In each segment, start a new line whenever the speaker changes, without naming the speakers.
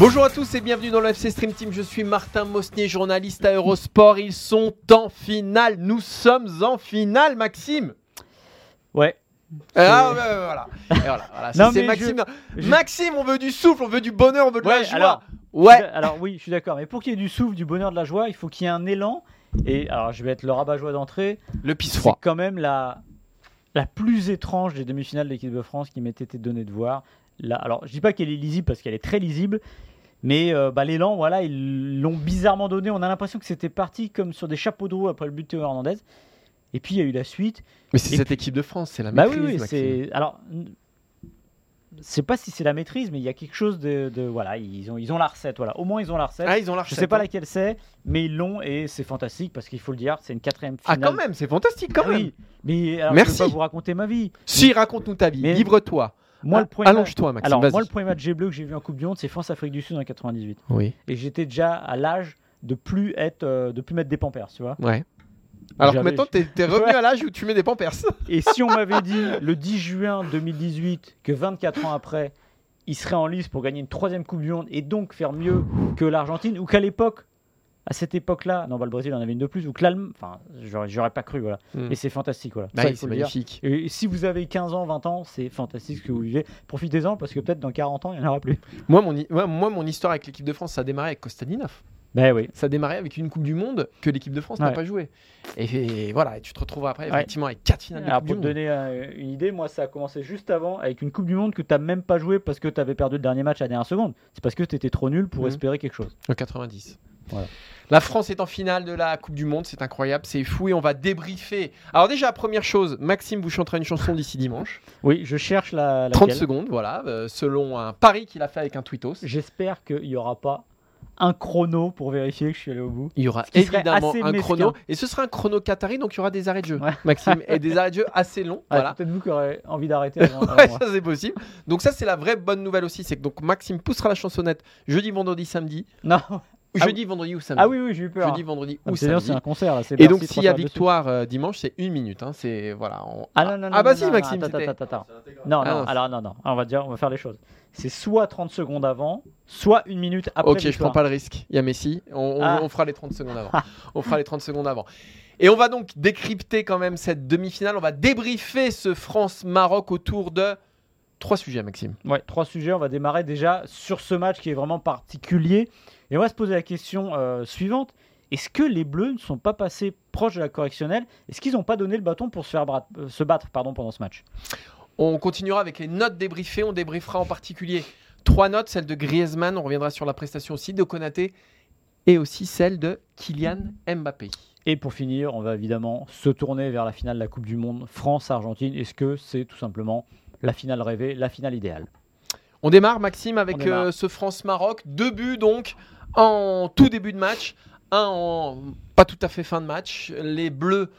Bonjour à tous et bienvenue dans le FC Stream Team. Je suis Martin Mosnier, journaliste à Eurosport. Ils sont en finale. Nous sommes en finale, Maxime.
Ouais.
Ah, ouais, voilà. Et voilà,
Non,
c'est
mais
Maxime.
je- je-
Maxime, on veut du souffle, on veut du bonheur, on veut de la
Ouais,
joie.
alors-
ouais.
Alors oui, je suis d'accord. Mais pour qu'il y ait du souffle, du bonheur, de la joie, il faut qu'il y ait un élan. Et alors, je vais être le rabat-joie d'entrée.
Le pisse
C'est
froid.
quand même la, la plus étrange des demi-finales de l'équipe de France qui m'était été donnée de voir. Là, alors, je dis pas qu'elle est lisible parce qu'elle est très lisible. Mais euh, bah, l'élan, voilà, ils l'ont bizarrement donné. On a l'impression que c'était parti comme sur des chapeaux de roue après le but de Théo Hernandez. Et puis il y a eu la suite.
Mais c'est
Et
cette
puis-
équipe de France, c'est la
Bah
maîtrise.
oui, oui, c'est. Alors, n- c'est pas si c'est la maîtrise, mais il y a quelque chose de, de- voilà, ils ont, ils ont la recette, voilà. Au moins ils ont la recette.
Ah, ils ont la
je
recette,
sais pas
hein.
laquelle c'est, mais ils l'ont et c'est fantastique parce qu'il faut le dire, c'est une quatrième
Ah,
finale.
quand même, c'est fantastique, quand
Ah
même.
oui, mais alors,
Merci.
je vais pas vous raconter ma vie.
Si, raconte-nous ta vie. Livre-toi.
Moi,
Ah,
le premier
allonge-toi,
match-
Maxime,
Alors, moi, le premier match bleu que j'ai vu en Coupe du Monde, c'est France-Afrique du Sud en 98.
Oui.
Et j'étais déjà à l'âge de plus être, euh, de plus mettre des pampers, tu vois.
Ouais. Alors que maintenant, t'es t'es revenu à l'âge où tu mets des pampers.
Et si on m'avait dit le 10 juin 2018 que 24 ans après, il serait en lice pour gagner une troisième Coupe du Monde et donc faire mieux que l'Argentine, ou qu'à l'époque, à cette époque-là, non, bah, le Brésil en avait une de plus, ou que l'Allemagne, enfin, j'aurais pas cru, voilà.
Hmm.
Et c'est fantastique, voilà.
Bah c'est
dire.
magnifique.
Et si vous avez 15 ans, 20 ans, c'est fantastique ce que vous vivez. Profitez-en parce que peut-être dans 40 ans, il n'y en aura plus.
Moi mon, hi- moi, moi, mon histoire avec l'équipe de France, ça a démarré avec Kostadinov.
Ben oui.
Ça a démarré avec une Coupe du Monde que l'équipe de France n'a pas joué. Et, et voilà, et tu te retrouves après,
Ouais.
effectivement, avec quatre finales de
Alors
Coupe
pour
du
te donner euh, une idée, moi ça a commencé juste avant avec une Coupe du Monde que tu n'as même pas joué parce que tu avais perdu le dernier match à la dernière seconde. C'est parce que tu étais trop nul pour
Mhm.
espérer quelque chose.
En 90.
Voilà.
La France est en finale de la Coupe du Monde, c'est incroyable, c'est fou et on va débriefer. Alors déjà, première chose, Maxime vous chantera une chanson d'ici dimanche.
Oui, je cherche la.
30
laquelle.
secondes, voilà, euh, selon un pari qu'il a fait avec un tweetos.
J'espère qu'il n'y aura pas un chrono pour vérifier que je suis allé au bout.
Il y aura évidemment un
mesquin.
chrono. Et ce sera un chrono qatari, donc il y aura des arrêts de jeu,
Ouais.
Maxime. Et des arrêts de jeu assez longs.
Ah,
voilà.
Peut-être vous qui aurez envie d'arrêter
Ouais, ça c'est possible. Donc ça c'est la vraie bonne nouvelle aussi, c'est que donc Maxime poussera la chansonnette jeudi, vendredi, samedi.
Non. Ah
jeudi, vendredi ou samedi.
Ah oui, oui, j'ai eu peur.
Jeudi, vendredi
Ah,
ou samedi.
c'est un concert là.
Et donc s'il y a victoire euh, dimanche, c'est une minute. Hein, c'est voilà. on-
Ah non, non, non.
Ah bah
non,
si
non,
Maxime,
attends, attends, attends. Non,
Ah
non,
non,
alors non, non. On va dire, on va faire les choses. C'est soit 30 secondes avant, soit une minute après.
Ok, je prends pas le risque. Il y a Messi. On, on-
Ah.
on fera les 30 secondes avant. on fera les 30 secondes avant. Et on va donc décrypter quand même cette demi-finale. On va débriefer ce France-Maroc autour de trois sujets, Maxime.
Ouais, trois sujets. On va démarrer déjà sur ce match qui est vraiment particulier. Et on va se poser la question euh, suivante. Est-ce que les Bleus ne sont pas passés proches de la correctionnelle? Est-ce qu'ils n'ont pas donné le bâton pour se, faire euh, se battre pardon, pendant ce match?
On continuera avec les notes débriefées. On débriefera en particulier trois notes, celle de Griezmann. On reviendra sur la prestation aussi de Konaté et aussi celle de Kylian Mbappé.
Et pour finir, on va évidemment se tourner vers la finale de la Coupe du Monde France-Argentine. Est-ce que c'est tout simplement la finale rêvée, la finale idéale
On démarre, Maxime, avec
démarre.
euh, ce France-Maroc. Deux buts donc en tout début de match. Un en pas tout à fait fin de match. Les Bleus,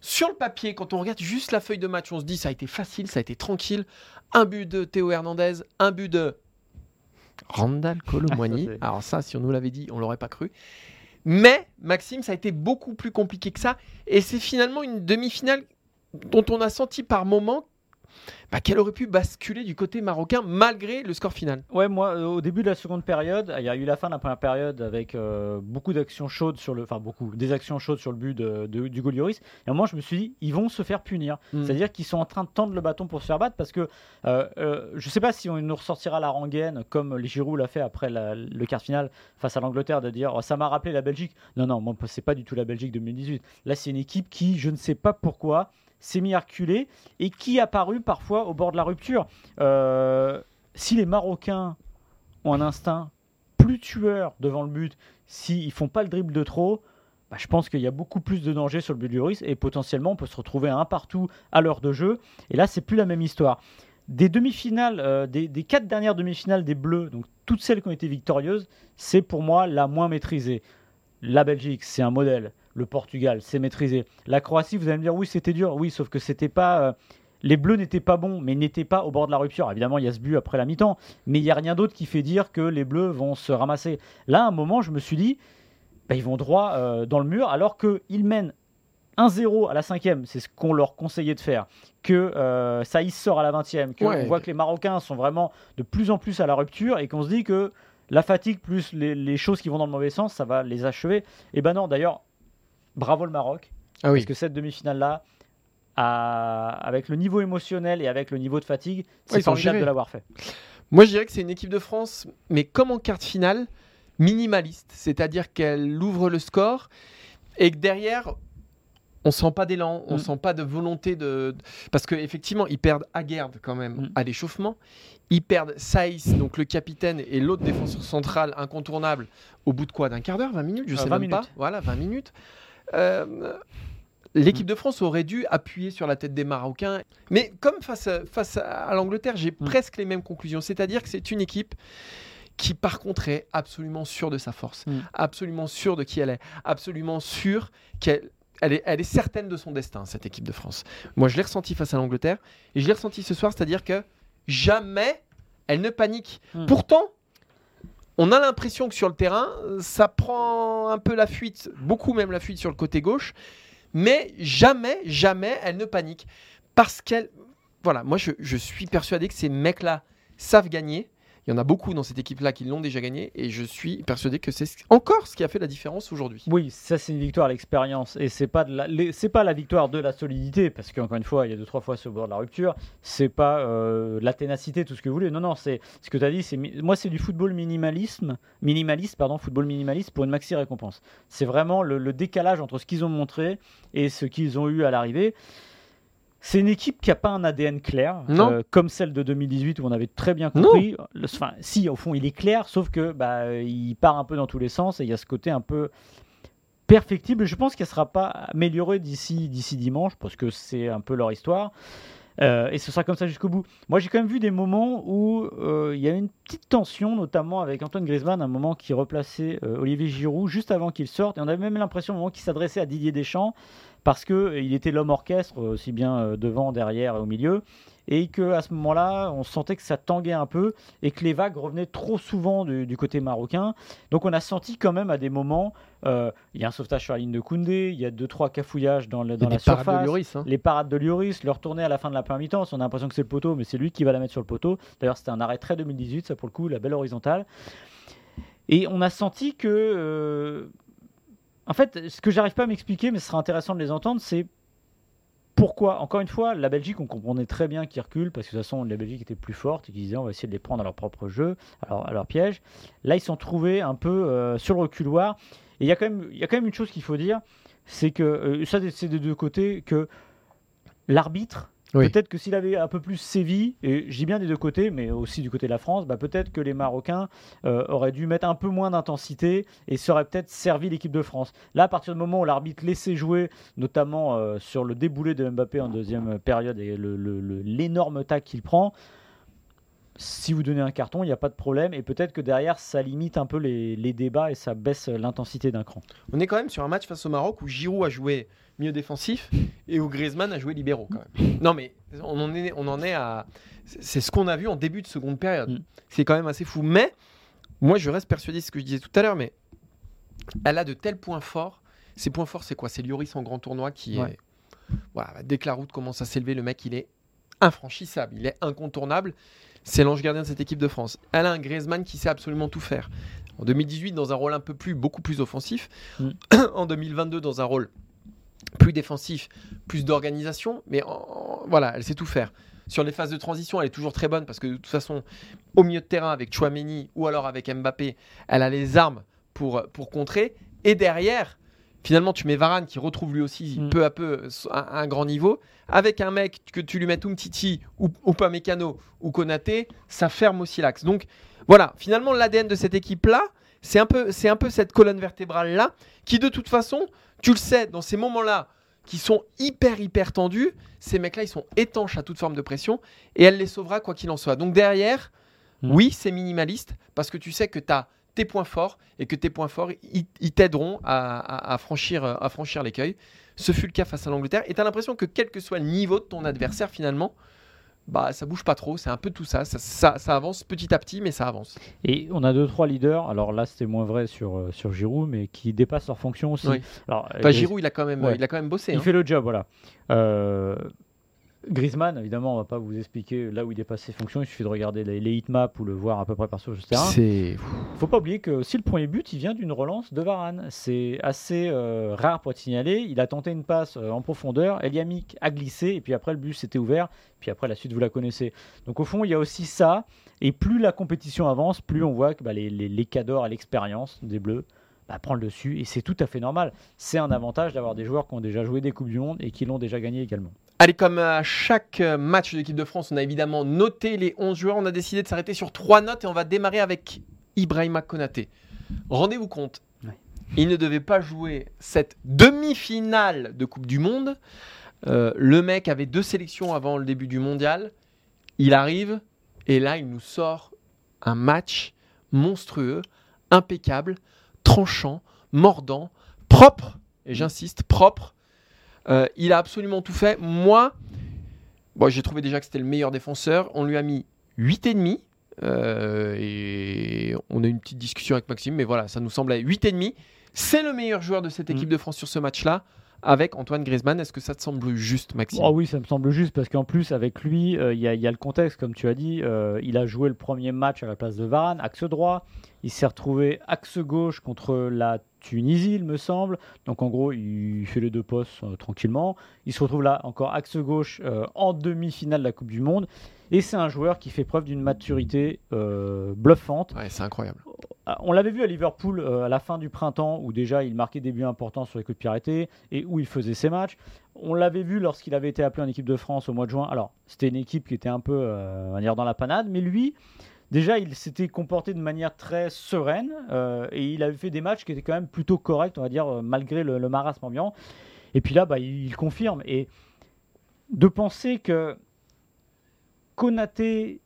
sur le papier, quand on regarde juste la feuille de match, on se dit ça a été facile, ça a été tranquille. Un but de Théo Hernandez, un but de Randall Colomwani. Alors ça, si on nous l'avait dit, on l'aurait pas cru. Mais, Maxime, ça a été beaucoup plus compliqué que ça. Et c'est finalement une demi-finale dont on a senti par moments bah, qu'elle aurait pu basculer du côté marocain malgré le score final.
Ouais, moi, euh, au début de la seconde période, il y a eu la fin de la première période avec euh, beaucoup d'actions chaudes sur le, enfin beaucoup, des actions chaudes sur le but de, de- d'Hugo Lloris. Et à un moment, je me suis dit, ils vont se faire punir.
Mm.
C'est-à-dire qu'ils sont en train de tendre le bâton pour se faire battre parce que euh, je sais pas si on nous ressortira la rengaine comme les Giroud l'a fait après la- le quart final face à l'Angleterre de dire, oh, ça m'a rappelé la Belgique. Non, non, moi, c'est pas du tout la Belgique 2018. Là, c'est une équipe qui, je ne sais pas pourquoi, s'est mis à reculer et qui a paru parfois au bord de la rupture. Euh, si les Marocains ont un instinct plus tueurs devant le but s'ils ne font pas le dribble de trop. Bah, je pense qu'il y a beaucoup plus de danger sur le but du Lloris et potentiellement on peut se retrouver à un partout à l'heure de jeu. Et là, c'est plus la même histoire. Des demi-finales, euh, des, des quatre dernières demi-finales des Bleus, donc toutes celles qui ont été victorieuses, c'est pour moi la moins maîtrisée. La Belgique, c'est un modèle. Le Portugal, c'est maîtrisé. La Croatie, vous allez me dire, oui, c'était dur. Oui, sauf que c'était pas. euh, les Bleus n'étaient pas bons, mais n'étaient pas au bord de la rupture. Évidemment, il y a ce but après la mi-temps, mais il n'y a rien d'autre qui fait dire que les Bleus vont se ramasser. Là, à un moment, je me suis dit, bah, ils vont droit euh, dans le mur, alors qu'ils mènent 1-0 à la cinquième, c'est ce qu'on leur conseillait de faire, que euh, Saïs sort à la 20e, qu'on
Ouais.
voit que les Marocains sont vraiment de plus en plus à la rupture et qu'on se dit que la fatigue plus les, les choses qui vont dans le mauvais sens, ça va les achever. Et ben non, d'ailleurs, bravo le Maroc,
Ah
parce que cette demi-finale-là, à- avec le niveau émotionnel et avec le niveau de fatigue,
Ouais,
c'est
sont
formidable de l'avoir fait.
Moi, je dirais que c'est une équipe de France, mais comme en quart de finale, minimaliste. C'est-à-dire qu'elle ouvre le score et que derrière, on sent pas d'élan, on
Mm.
sent pas de volonté de. Parce qu'effectivement, ils perdent Aguerd quand même
Mm.
à l'échauffement. Ils perdent Saïs, donc le capitaine et l'autre défenseur central incontournable, au bout de quoi? D'un quart d'heure? 20 minutes? Je
Euh,
sais
20
même pas. Voilà, 20 minutes. Euh, L'équipe de France aurait dû appuyer sur la tête des Marocains. Mais comme face à, face à- l'Angleterre, j'ai
Mm.
presque les mêmes conclusions. C'est-à-dire que c'est une équipe qui, par contre, est absolument sûre de sa force,
Mm.
absolument sûre de qui elle est, absolument sûre qu'elle elle est, elle est certaine de son destin, cette équipe de France. Moi, je l'ai ressenti face à l'Angleterre et je l'ai ressenti ce soir, c'est-à-dire que jamais elle ne panique.
Mm.
Pourtant, on a l'impression que sur le terrain, ça prend un peu la fuite, beaucoup même la fuite sur le côté gauche, mais jamais, jamais elle ne panique. Parce qu'elle. Voilà, moi je, suis persuadé que ces mecs-là savent gagner. Il y en a beaucoup dans cette équipe-là qui l'ont déjà gagné et je suis persuadé que c'est ce- encore ce qui a fait la différence aujourd'hui.
Oui, ça c'est une victoire à l'expérience et c'est pas pas la victoire de la solidité parce qu'encore une fois il y a deux trois fois le bord de la rupture, c'est pas euh, la ténacité tout ce que vous voulez. Non non, c'est ce que tu as dit, moi c'est du football minimalisme, minimaliste pardon, football minimaliste pour une maxi récompense. C'est vraiment le décalage entre ce qu'ils ont montré et ce qu'ils ont eu à l'arrivée. C'est une équipe qui n'a pas un ADN clair,
Non.
euh, comme celle de 2018 où on avait très bien compris. Le- Enfin, si, au fond, il est clair, sauf que bah, il part un peu dans tous les sens et il y a ce côté un peu perfectible. Je pense qu'elle ne sera pas améliorée d'ici d'ici dimanche parce que c'est un peu leur histoire. Euh, et ce sera comme ça jusqu'au bout. Moi, j'ai quand même vu des moments où euh, il y a une petite tension, notamment avec Antoine Griezmann, un moment qui replaçait euh, Olivier Giroud juste avant qu'il sorte. Et on avait même l'impression, au moment qu'il s'adressait à Didier Deschamps, parce qu'il était l'homme orchestre, euh, aussi bien euh, devant, derrière et au milieu. Et qu'à ce moment-là, on sentait que ça tanguait un peu et que les vagues revenaient trop souvent du, du côté marocain. Donc on a senti quand même à des moments, euh, il y a un sauvetage sur la ligne de Koundé, il y a deux trois cafouillages dans, le- dans la
des parades de
surface
Lloris, hein.
les parades de Lloris, le retourner à la fin de la première mi-temps, on a l'impression que c'est le poteau, mais c'est lui qui va la mettre sur le poteau. D'ailleurs, c'était un arrêt très 2018, ça pour le coup, la belle horizontale. Et on a senti que. euh, En fait, ce que j'arrive pas à m'expliquer, mais ce sera intéressant de les entendre, c'est pourquoi, encore une fois, la Belgique, on comprenait très bien qu'ils reculent, parce que de toute façon, la Belgique était plus forte et qu'ils disaient on va essayer de les prendre à leur propre jeu, à leur, piège. Là, ils sont trouvés un peu euh, sur le reculoir. Et il y, a quand même- y a une chose qu'il faut dire, c'est que, euh, ça c'est des deux côtés, que l'arbitre, Peut-être que s'il avait un peu plus sévi, et je dis bien des deux côtés, mais aussi du côté de la France, bah, peut-être que les Marocains euh, auraient dû mettre un peu moins d'intensité et aurait peut-être servi l'équipe de France. Là, à partir du moment où l'arbitre laissait jouer, notamment euh, sur le déboulé de Mbappé en deuxième période et le- le- le- l'énorme tac qu'il prend, si vous donnez un carton, il n'y a pas de problème. Et peut-être que derrière, ça limite un peu les, les débats et ça baisse l'intensité d'un cran.
On est quand même sur un match face au Maroc où Giroud a joué mieux défensif et où Griezmann a joué libéraux quand même. Non mais on en est, on en est à... C'est c'est ce qu'on a vu en début de seconde période.
Mm.
C'est quand même assez fou. Mais moi je reste persuadé de ce que je disais tout à l'heure, mais elle a de tels points forts. Ces points forts c'est quoi? C'est Lloris en grand tournoi qui
Ouais.
est... Voilà, dès que la route commence à s'élever, le mec il est infranchissable, il est incontournable. C'est l'ange gardien de cette équipe de France. Elle a un Griezmann qui sait absolument tout faire. En 2018, dans un rôle un peu plus, beaucoup plus offensif.
Mm.
en 2022, dans un rôle plus défensif, plus d'organisation. Mais en- voilà, elle sait tout faire. Sur les phases de transition, elle est toujours très bonne parce que de toute façon, au milieu de terrain avec Chouameni ou alors avec Mbappé, elle a les armes pour, pour contrer. Et derrière, Finalement, tu mets Varane qui retrouve lui aussi
Mm.
peu à peu un, un grand niveau. Avec un mec que tu lui mets Umtiti ou, ou pas Mécano ou Konaté, ça ferme aussi l'axe. Donc voilà, finalement, l'ADN de cette équipe-là, c'est un, peu, c'est un peu cette colonne vertébrale-là qui, de toute façon, tu le sais, dans ces moments-là qui sont hyper, hyper tendus, ces mecs-là, ils sont étanches à toute forme de pression et elle les sauvera quoi qu'il en soit. Donc derrière,
Mm.
oui, c'est minimaliste parce que tu sais que tu as tes points forts et que tes points forts, ils, t'aideront à, à- à franchir, à franchir l'écueil. Ce fut le cas face à l'Angleterre et tu as l'impression que quel que soit le niveau de ton adversaire, finalement, bah ça bouge pas trop. C'est un peu tout ça. Ça, ça. ça avance petit à petit, mais ça avance.
Et on a deux trois leaders. Alors là, c'était moins vrai sur euh, sur Giroud, mais qui dépassent leur fonction aussi.
Oui.
Alors,
Enfin,
euh,
Giroud, il a quand même,
Ouais.
il a quand même bossé.
il
hein.
fait le job, voilà. Euh, Griezmann, évidemment, on va pas vous expliquer là où il dépasse ses fonctions. Il suffit de regarder les, les heatmaps ou le voir à peu près partout sur le terrain.
C'est
faut pas oublier que si le premier but, il vient d'une relance de Varane. C'est assez euh, rare pour être signalé. Il a tenté une passe euh, en profondeur. Eliamic a glissé et puis après le but s'était ouvert. Puis après la suite, vous la connaissez. Donc au fond, il y a aussi ça. Et plus la compétition avance, plus on voit que bah, les, les, les cadors à l'expérience des Bleus bah, prend le dessus. Et c'est tout à fait normal. C'est un avantage d'avoir des joueurs qui ont déjà joué des Coupes du Monde et qui l'ont déjà gagné également.
Allez, comme à chaque euh, match de l'équipe de France, on a évidemment noté les 11 joueurs. On a décidé de s'arrêter sur trois notes et on va démarrer avec Ibrahima Konaté. Rendez-vous compte,
Ouais.
il ne devait pas jouer cette demi-finale de Coupe du Monde. Euh, le mec avait deux sélections avant le début du mondial. Il arrive et là, il nous sort un match monstrueux, impeccable, tranchant, mordant, propre. Et j'insiste, propre. Euh, il a absolument tout fait. Moi, bon, j'ai trouvé déjà que c'était le meilleur défenseur. On lui a mis 8,5. Euh, et on a eu une petite discussion avec Maxime, mais voilà, ça nous semblait 8,5. C'est le meilleur joueur de cette équipe
Mm.
de France sur ce match-là, avec Antoine Griezmann. Est-ce que ça te semble juste, Maxime?
Oh oui, ça me semble juste parce qu'en plus, avec lui, euh, il y, a- il y a le contexte, comme tu as dit. euh, il a joué le premier match à la place de Varane, axe droit. Il s'est retrouvé axe gauche contre la Tunisie, il me semble. Donc en gros, il fait les deux postes euh, tranquillement. Il se retrouve là encore axe gauche euh, en demi-finale de la Coupe du Monde. Et c'est un joueur qui fait preuve d'une maturité euh, bluffante.
Ouais, c'est incroyable.
Ah, On l'avait vu à Liverpool à la fin du printemps où déjà il marquait des buts importants sur les coups de arrêtés et où il faisait ses matchs. On l'avait vu lorsqu'il avait été appelé en équipe de France au mois de juin. Alors c'était une équipe qui était un peu dans la panade, mais lui déjà il s'était comporté de manière très sereine euh, et il avait fait des matchs qui étaient quand même plutôt corrects, on va dire euh, malgré le, le marasme ambiant. Et puis là, bah, il, il confirme et de penser que Konaté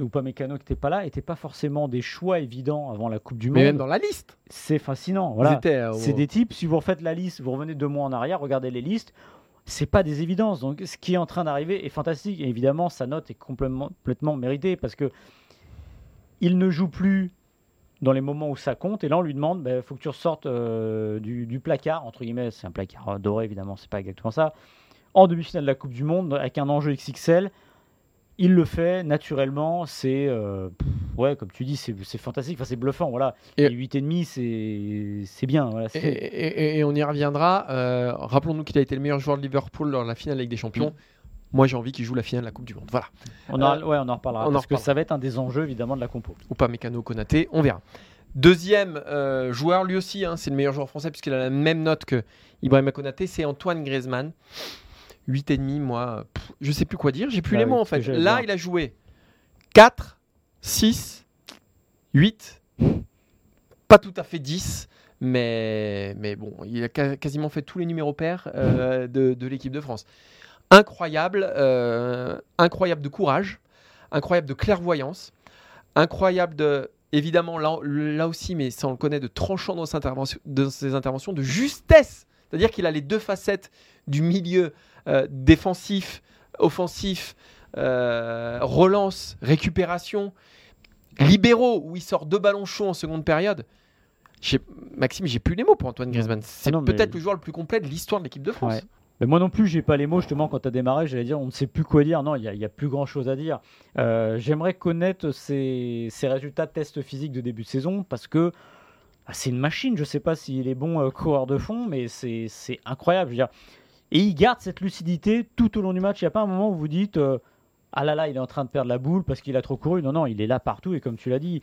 ou pas Mécano qui n'était pas là, n'étaient pas forcément des choix évidents avant la Coupe du
Mais même
Monde.
dans la liste,
C'est fascinant. Voilà.
euh,
C'est des types, si vous refaites la liste, vous revenez deux mois en arrière, regardez les listes, c'est pas des évidences. Donc ce qui est en train d'arriver est fantastique. Et évidemment, sa note est complètement, complètement méritée parce que il ne joue plus dans les moments où ça compte. Et là, on lui demande, il faut que tu ressortes euh, du, du placard, entre guillemets, c'est un placard doré, évidemment, c'est pas exactement ça, en demi-finale de la Coupe du Monde, avec un enjeu XXL. Il le fait naturellement, c'est euh, ouais, comme tu dis, c'est fantastique, enfin, c'est bluffant, voilà.
Et-
Et 8,5, c'est c'est bien, voilà.
Et,
c'est-
et- et on y reviendra. Euh, Rappelons-nous qu'il a été le meilleur joueur de Liverpool lors de la finale de Ligue des Champions. Moi, j'ai envie qu'il joue la finale de la Coupe du Monde. Voilà.
On en,
Euh,
ouais, on en reparlera.
on en
parce que
reparlera.
ça va être un des enjeux, évidemment, de la compo?
Ou pas Mécano Konaté, on verra. Deuxième euh, joueur, lui aussi, hein, c'est le meilleur joueur français puisqu'il a la même note que Ibrahima Konaté, c'est Antoine Griezmann. 8,5, moi, pff, je sais plus quoi dire, j'ai plus
Bah
les
oui,
mots en fait. Là, il a joué 4, 6, 8, pas tout à fait 10, mais, mais bon, il a quasiment fait tous les numéros pairs euh, de, de l'équipe de France. Incroyable, euh, incroyable de courage, incroyable de clairvoyance, incroyable de, évidemment, là, là aussi, mais ça on le connaît, de tranchant dans ses interventions, dans ses interventions de justesse. C'est-à-dire qu'il a les deux facettes du milieu euh, défensif, offensif, euh, relance, récupération, libéraux, où il sort deux ballons chauds en seconde période. Maxime, j'ai plus les mots pour Antoine Griezmann. C'est
non, mais-
peut-être le joueur le plus complet de l'histoire de l'équipe de France.
Ouais. Moi non plus, j'ai pas les mots. Justement, quand tu as démarré, j'allais dire, on ne sait plus quoi dire. Non, il n'y a, plus grand chose à dire. Euh, J'aimerais connaître ses résultats de tests physiques de début de saison parce que ah, c'est une machine. Je sais pas s'il est bon euh, coureur de fond, mais c'est incroyable. Et il garde cette lucidité tout au long du match. Il n'y a pas un moment où vous dites euh, Ah là là, il est en train de perdre la boule parce qu'il a trop couru. Non, non, il est là partout. Et comme tu l'as dit,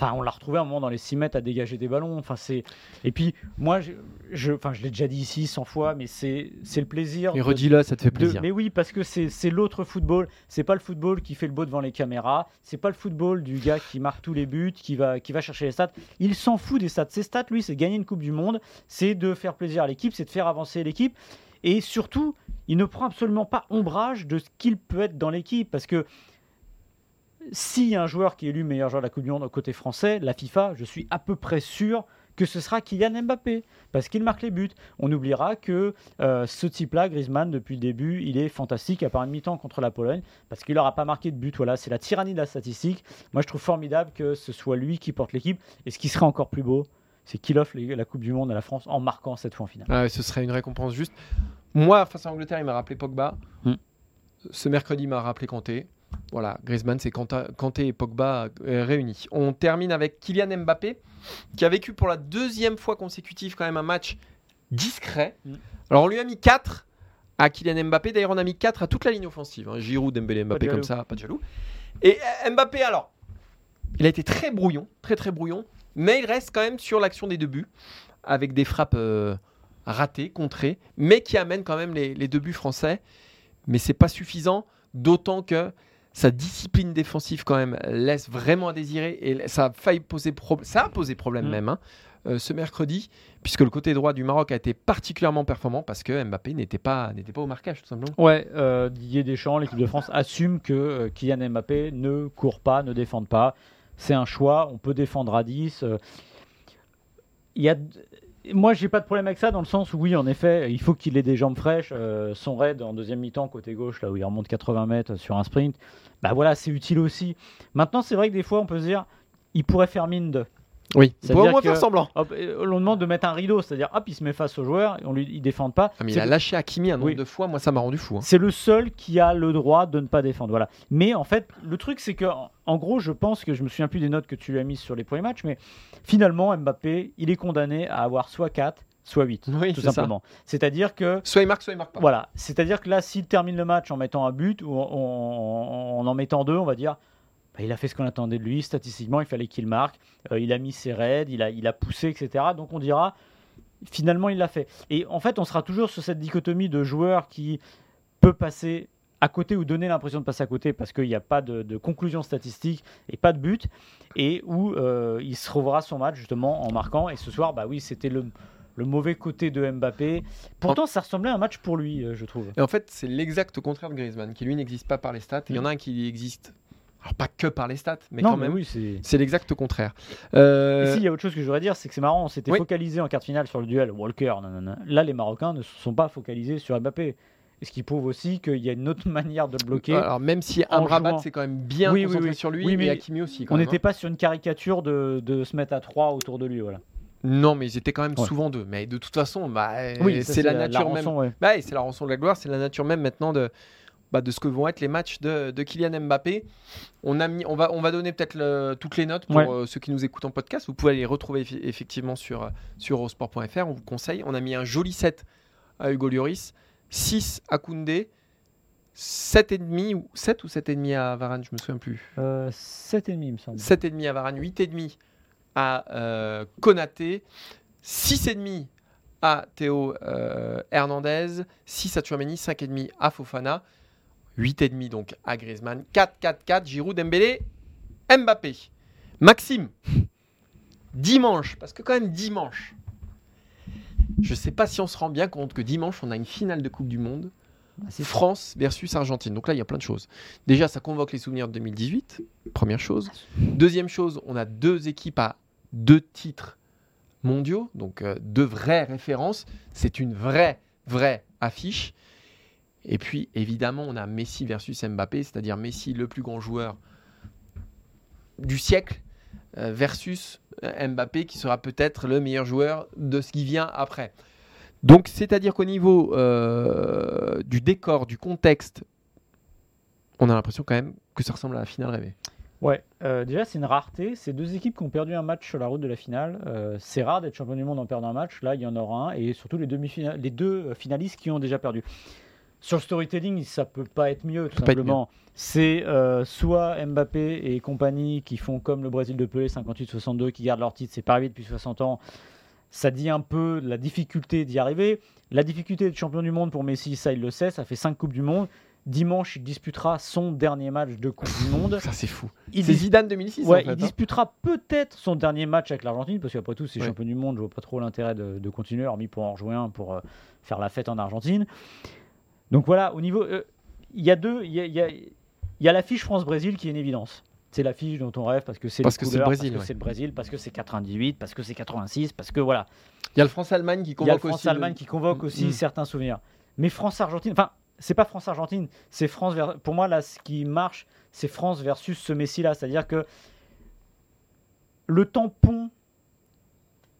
Enfin, on l'a retrouvé un moment dans les 6 mètres à dégager des ballons. Enfin, c'est et puis moi, je, je, enfin, je l'ai déjà dit ici 100 fois, mais c'est c'est le plaisir.
Et
de-
redis-le, ça te fait
de-
plaisir.
mais oui, parce que c'est c'est l'autre football. C'est pas le football qui fait le beau devant les caméras. C'est pas le football du gars qui marque tous les buts, qui va, qui va chercher les stats. Il s'en fout des stats. Ses stats, lui, c'est gagner une Coupe du Monde, c'est de faire plaisir à l'équipe, c'est de faire avancer l'équipe. Et surtout, il ne prend absolument pas ombrage de ce qu'il peut être dans l'équipe. Parce que s'il y a un joueur qui est élu meilleur joueur de la Coupe du Monde côté français, la FIFA, je suis à peu près sûr que ce sera Kylian Mbappé, parce qu'il marque les buts. On oubliera que euh, ce type-là, Griezmann, depuis le début, il est fantastique, à part une mi-temps contre la Pologne, parce qu'il n'aura pas marqué de but. Voilà, c'est la tyrannie de la statistique. Moi, je trouve formidable que ce soit lui qui porte l'équipe. Et ce qui serait encore plus beau, c'est qu'il offre la Coupe du Monde à la France en marquant cette fois en finale.
Ah ouais, ce serait une récompense juste. Moi, face à l'Angleterre, il m'a rappelé Pogba.
Hmm.
Ce mercredi, il m'a rappelé Kanté. Voilà, Griezmann, c'est Kanté et Pogba euh, réunis. On termine avec Kylian Mbappé, qui a vécu pour la deuxième fois consécutive quand même un match discret.
Hmm.
Alors, on lui a mis 4 à Kylian Mbappé. D'ailleurs, on a mis 4 à toute la ligne offensive. hein. Giroud, Dembélé, Mbappé comme ça, pas de jaloux. Et euh, Mbappé, alors, il a été très brouillon, très très brouillon, mais il reste quand même sur l'action des deux buts, avec des frappes euh, ratées, contrées, mais qui amènent quand même les, les deux buts français. Mais c'est pas suffisant, d'autant que sa discipline défensive quand même laisse vraiment à désirer et ça a failli poser problème. Ça a posé problème
Mm.
même hein, euh, ce mercredi, puisque le côté droit du Maroc a été particulièrement performant parce que Mbappé n'était pas n'était pas au marquage tout simplement.
Ouais, euh, Didier Deschamps, l'équipe de France, assume que euh, Kylian Mbappé ne court pas, ne défende pas. C'est un choix, on peut défendre à 10. euh. Il y a... Moi, j'ai pas de problème avec ça, dans le sens où, oui, en effet, il faut qu'il ait des jambes fraîches. euh, son raid en deuxième mi-temps, côté gauche, là où il remonte 80 mètres sur un sprint, bah voilà, c'est utile aussi. Maintenant, c'est vrai que des fois, on peut se dire, il pourrait faire mine de.
Oui,
C'est-à-dire
pourrait au moins
que-
faire semblant.
Hop, on demande de mettre un rideau, c'est-à-dire, hop, il se met face au joueur, et on lui, il défend pas.
Ah, mais il
C'est-
a lâché Hakimi un nombre
Oui.
de fois, moi ça m'a rendu fou. hein.
c'est le seul qui a le droit de ne pas défendre. Voilà. Mais en fait, le truc, c'est que, en- gros, je pense que je me souviens plus des notes que tu lui as mises sur les premiers matchs, mais finalement, Mbappé, il est condamné à avoir soit 4, soit 8.
Oui,
tout
c'est
simplement. C'est-à-dire que.
Soit il marque, soit il marque pas.
Voilà, c'est-à-dire que là, s'il termine le match en mettant un but ou en en, en, en mettant deux, on va dire, bah, il a fait ce qu'on attendait de lui. Statistiquement, il fallait qu'il marque. Euh, il a mis ses raids, il a, il a poussé, etc. Donc on dira, finalement, il l'a fait. Et en fait, on sera toujours sur cette dichotomie de joueur qui peut passer à côté ou donner l'impression de passer à côté parce qu'il n'y a pas de, conclusion statistique et pas de but, et où euh, il se reverra son match justement en marquant. Et ce soir, bah oui, c'était le, le mauvais côté de Mbappé. Pourtant, ça ressemblait à un match pour lui, euh, je trouve.
Et en fait, c'est l'exact contraire de Griezmann, qui lui n'existe pas par les stats. Il y en a un qui existe, alors pas que par les stats, mais
non,
quand
mais
même.
oui, c'est.
L'exact contraire. Euh,
Ici, il y a autre chose que je voudrais dire, c'est que c'est marrant, on s'était
Oui.
focalisé en quart de finale sur le duel Walker. nanana. Là, les Marocains ne se sont pas focalisés sur Mbappé. Et ce qui prouve aussi qu'il y a une autre manière de le bloquer.
Alors même si Amrabat c'est quand même bien
Oui,
concentré
oui.
sur lui,
mais
Hakimi aussi. Quand
on n'était
hein.
pas sur une caricature de, de se mettre à trois autour de lui. Voilà.
Non, mais ils étaient quand même
Ouais.
souvent deux. Mais de toute façon, bah,
Oui, ça,
c'est la, nature même.
rançon, ouais.
Bah, c'est la rançon de la gloire, c'est la nature même maintenant de, bah, de ce que vont être les matchs de, de Kylian Mbappé. On, a mis, on, va, on va donner peut-être le- toutes les notes pour
Ouais.
euh, ceux qui nous écoutent en podcast. Vous pouvez les retrouver effectivement sur, euh, sur eurosport.fr. On vous conseille. On a mis un joli 7 à Hugo Lloris, 6 à Koundé, 7,5 ou 7 ou 7,5 à Varane, je me souviens plus.
Euh, 7,5, il me semble.
7,5 à Varane, 8,5 à euh, Konaté, 6,5 à Théo euh, Hernandez, 6 à Tchouameni, 5,5 à Fofana, 8,5 donc à Griezmann, 4, 4, 4, Giroud, Dembélé, Mbappé. Maxime, dimanche, parce que quand même dimanche, je sais pas si on se rend bien compte que dimanche on a une finale de Coupe du Monde,
Ah, c'est
France versus Argentine. Donc là, il y a plein de choses. Déjà, ça convoque les souvenirs de 2018, première chose. Deuxième chose, on a deux équipes à deux titres mondiaux, donc euh, deux vraies références. C'est une vraie, vraie affiche. Et puis, évidemment, on a Messi versus Mbappé, c'est-à-dire Messi, le plus grand joueur du siècle, euh, versus euh, Mbappé, qui sera peut-être le meilleur joueur de ce qui vient après. Donc, c'est-à-dire qu'au niveau euh, du décor, du contexte, on a l'impression quand même que ça ressemble à la finale rêvée.
Ouais, déjà c'est une rareté. C'est deux équipes qui ont perdu un match sur la route de la finale. C'est rare d'être champion du monde en perdant un match. Là, il y en aura un. Et surtout les, deux finalistes qui ont déjà perdu. Sur le storytelling, ça peut pas être mieux, tout simplement. C'est euh, soit Mbappé et compagnie qui font comme le Brésil de Pelé 58-62, qui gardent leur titre, c'est pas arrivé depuis 60 ans. Ça dit un peu la difficulté d'y arriver. La difficulté d'être champion du monde pour Messi, ça il le sait, ça fait 5 Coupes du Monde. Dimanche, il disputera son dernier match de Coupe du Monde.
Ça, c'est fou.
Il
C'est
dis-
Zidane 2006.
Ouais,
en fait,
il
hein.
disputera peut-être son dernier match avec l'Argentine, parce qu'après tout, c'est
Ouais.
champion du monde, je vois pas trop l'intérêt de, de continuer, hormis pour en rejouer un, pour euh, faire la fête en Argentine. Donc voilà, au niveau. euh, Il y a deux. Il y a, il y a- y a l'affiche France-Brésil qui est une évidence. C'est l'affiche dont on rêve parce que c'est
Parce que le Brésil,
parce que c'est le Brésil, parce que c'est 98, parce que c'est 86, parce que voilà.
Il y a le France-Allemagne qui
Il y a le
convoque aussi.
France-Allemagne
le-
qui convoque aussi
Mm.
certains souvenirs. Mais France-Argentine, enfin, c'est pas France-Argentine, c'est France. vers- Pour moi, là, ce qui marche, c'est France versus ce Messi-là. C'est-à-dire que le tampon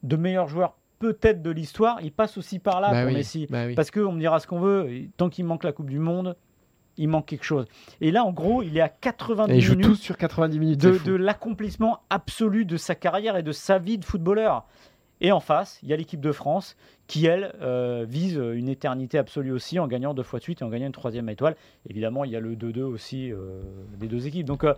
de meilleur joueur, peut-être de l'histoire, il passe aussi par là
Bah
pour
oui,
Messi.
bah oui.
Parce qu'on me dira ce qu'on veut, tant qu'il manque la Coupe du Monde, il manque quelque chose. Et là, en gros, il est à 90
Et ils jouent
minutes
tous sur 90 minutes.
de, l'accomplissement absolu de sa carrière et de sa vie de footballeur. Et en face, il y a l'équipe de France qui, elle, euh, vise une éternité absolue aussi en gagnant deux fois de suite et en gagnant une troisième étoile. Évidemment, il y a le 2-2 aussi euh, des deux équipes. Donc, euh,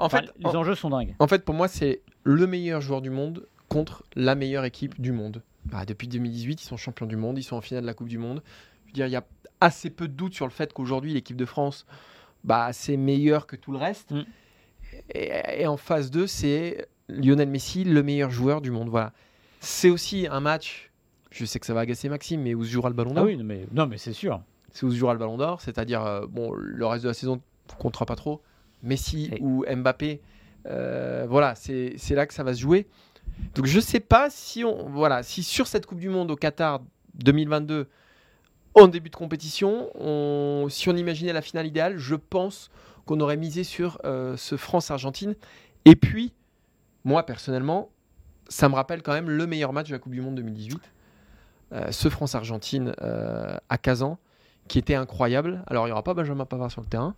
En fait,
les
en-
enjeux sont dingues.
En fait, pour moi, c'est le meilleur joueur du monde contre la meilleure équipe du monde. Bah, depuis 2018, ils sont champions du monde, ils sont en finale de la Coupe du Monde. Je veux dire, il y a assez peu de doute sur le fait qu'aujourd'hui, l'équipe de France, bah, c'est meilleur que tout le reste.
Mm.
Et, et en phase 2, c'est Lionel Messi, le meilleur joueur du monde. Voilà. C'est aussi un match, je sais que ça va agacer Maxime, mais où se jouera le ballon
Ah
d'or.
oui, mais, non, mais c'est sûr.
c'est où se jouera le ballon d'or, c'est-à-dire euh, bon, le reste de la saison ne comptera pas trop. Messi
Et-
ou Mbappé, euh, voilà, c'est c'est là que ça va se jouer. Donc je sais pas si on, voilà, sur cette Coupe du Monde au Qatar 2022, en début de compétition, on- si on imaginait la finale idéale, je pense qu'on aurait misé sur euh, ce France-Argentine. Et puis, moi personnellement, ça me rappelle quand même le meilleur match de la Coupe du Monde 2018. Euh, ce France-Argentine euh, à Kazan, qui était incroyable. Alors, il n'y aura pas Benjamin Pavard sur le terrain.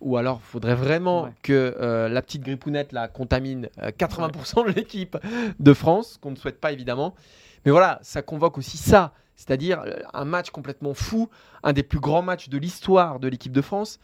Ou alors, il faudrait vraiment
Ouais.
que euh, la petite grippounette là, contamine euh, 80% de l'équipe de France, qu'on ne souhaite pas évidemment. Mais voilà, ça convoque aussi ça. C'est-à-dire euh, un match complètement fou, un des plus grands matchs de l'histoire de l'équipe de France,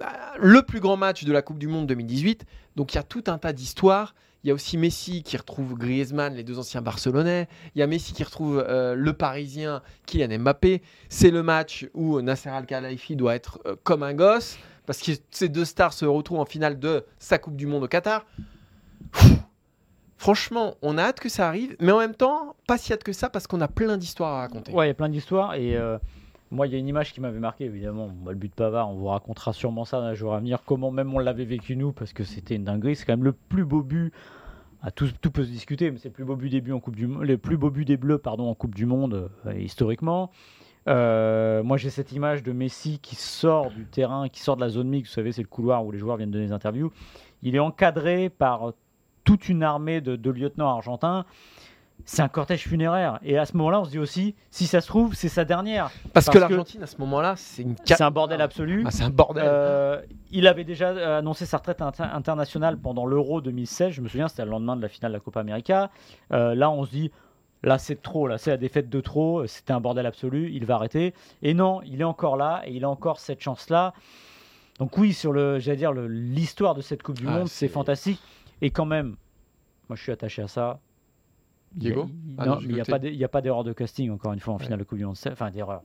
Euh, le plus grand match de la Coupe du Monde 2018. Donc il y a tout un tas d'histoires. Il y a aussi Messi qui retrouve Griezmann, les deux anciens Barcelonais. Il y a Messi qui retrouve euh, le Parisien Kylian Mbappé. C'est le match où Nasser Al-Khelaifi doit être euh, comme un gosse parce que ces deux stars se retrouvent en finale de sa Coupe du Monde au Qatar. Franchement, on a hâte que ça arrive, mais en même temps, pas si hâte que ça parce qu'on a plein d'histoires à raconter.
Ouais, il y a plein d'histoires. Et euh, moi, il y a une image qui m'avait marqué, évidemment. Bah, le but de Pavard, on vous racontera sûrement ça les jours à venir. Comment même on l'avait vécu nous, parce que c'était une dinguerie. C'est quand même le plus beau but. Ah, tout, tout peut se discuter, mais c'est le plus beau but des en Coupe du les plus beaux buts des Bleus, pardon, en Coupe du Monde euh, historiquement. Euh, moi, j'ai cette image de Messi qui sort du terrain, qui sort de la zone mixte. Vous savez, c'est le couloir où les joueurs viennent donner des interviews. Il est encadré par toute une armée de, de lieutenants argentins. C'est un cortège funéraire. Et à ce moment-là, on se dit aussi, si ça se trouve, c'est sa dernière.
Parce,
Parce
que l'Argentine, à ce moment-là, c'est une
un bordel absolu.
Ah, c'est un bordel.
Euh, il avait déjà euh, annoncé sa retraite inter- internationale pendant l'Euro 2016. Je me souviens, c'était le lendemain de la finale de la Copa América. Euh, là, on se dit, là, c'est trop. Là, c'est la défaite de trop. C'était un bordel absolu. Il va arrêter. Et non, il est encore là et il a encore cette chance-là. Donc oui, sur le, j'allais dire, l'histoire de cette Coupe du
Ah,
Monde,
c'est-
c'est fantastique. Et quand même, moi, je suis attaché à ça. Il a-
Diego
il-
Ah
non,
non, j'ai
mais il n'y a pas a d'erreur de casting, encore une fois, en
Ouais.
finale de Coupe du Monde. Enfin, d'erreur.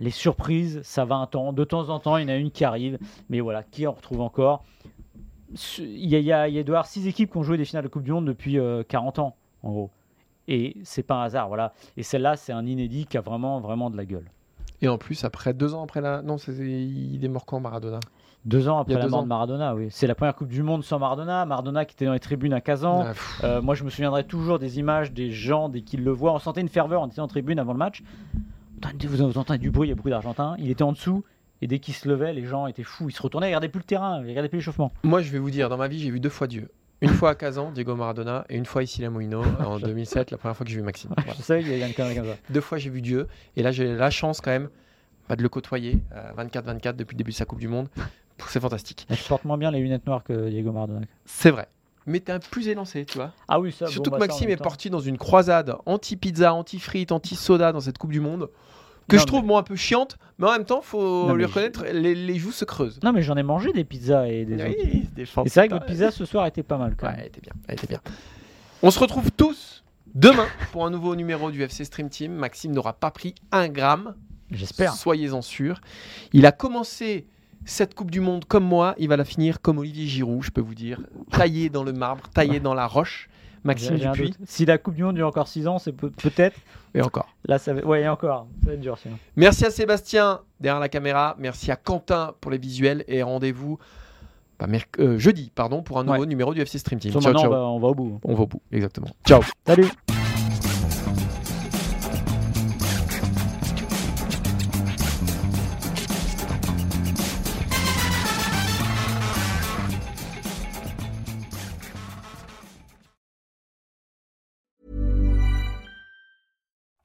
Les surprises, ça va un temps. De temps en temps, il y en a une qui arrive. Mais voilà, qui en retrouve encore Il y a, il y a, y a- six équipes qui ont joué des finales de Coupe du Monde depuis euh, 40 ans, en gros. Et c'est pas un hasard, voilà. Et celle-là, c'est un inédit qui a vraiment, vraiment de la gueule.
Et en plus, après deux ans après la. Non, c'est- il est mort quand Maradona?
Deux ans après la
deux
mort
ans.
de Maradona, oui. C'est la première Coupe du Monde sans Maradona. Maradona qui était dans les tribunes à Kazan.
Ah, pff,
Euh, moi, je me souviendrai toujours des images des gens dès qu'ils le voient. On sentait une ferveur en étant en tribune avant le match. Vous, vous entendez du bruit, il y a beaucoup d'Argentins. Il était en dessous. Et dès qu'il se levait, les gens étaient fous. Ils se retournaient, ils regardaient plus le terrain, ils regardaient plus l'échauffement.
Moi, je vais vous dire, dans ma vie, j'ai vu deux fois Dieu. Une fois à Kazan, Diego Maradona, et une fois ici à Moino, en 2007, la première fois que j'ai vu Maxime. Voilà.
Je sais, il y a comme ça.
Deux fois, j'ai vu Dieu, et là, j'ai la chance quand même bah, de le côtoyer, euh, 24-24 depuis le début de sa Coupe du Monde. C'est fantastique.
Mais je porte moins bien les lunettes noires que Diego Maradona.
C'est vrai. Mais t'es un plus élancé, tu vois.
Ah oui, ça.
Surtout
bon,
que
bah,
Maxime est parti dans une croisade anti-pizza, anti-frites, anti-soda dans cette Coupe du Monde. que
Non,
je trouve moi un peu chiante, mais en même temps, faut
Non,
lui reconnaître, les, les joues se creusent.
Non, mais j'en ai mangé des pizzas et des autres.
Oui, des
Et c'est vrai que votre pizza ce soir était pas mal quand
Ouais,
même.
elle était bien, elle était bien. On se retrouve tous demain pour un nouveau numéro du FC Stream Team. Maxime n'aura pas pris un gramme.
J'espère.
Soyez-en sûrs. Il a commencé cette Coupe du Monde comme moi. Il va la finir comme Olivier Giroud, je peux vous dire. Taillé dans le marbre, taillé dans la roche. Maxime Dupuis.
Si la Coupe du Monde dure encore 6 ans, c'est peut- peut-être.
Et encore.
Là, ça va. Ouais, et encore. Ça va être dur sinon.
Merci à Sébastien derrière la caméra. Merci à Quentin pour les visuels. Et rendez-vous bah, merc- euh, jeudi pardon, pour un nouveau
Ouais.
numéro du FC Stream Team. Ciao,
on va, on va au bout.
On va au bout, exactement. Ciao.
Salut.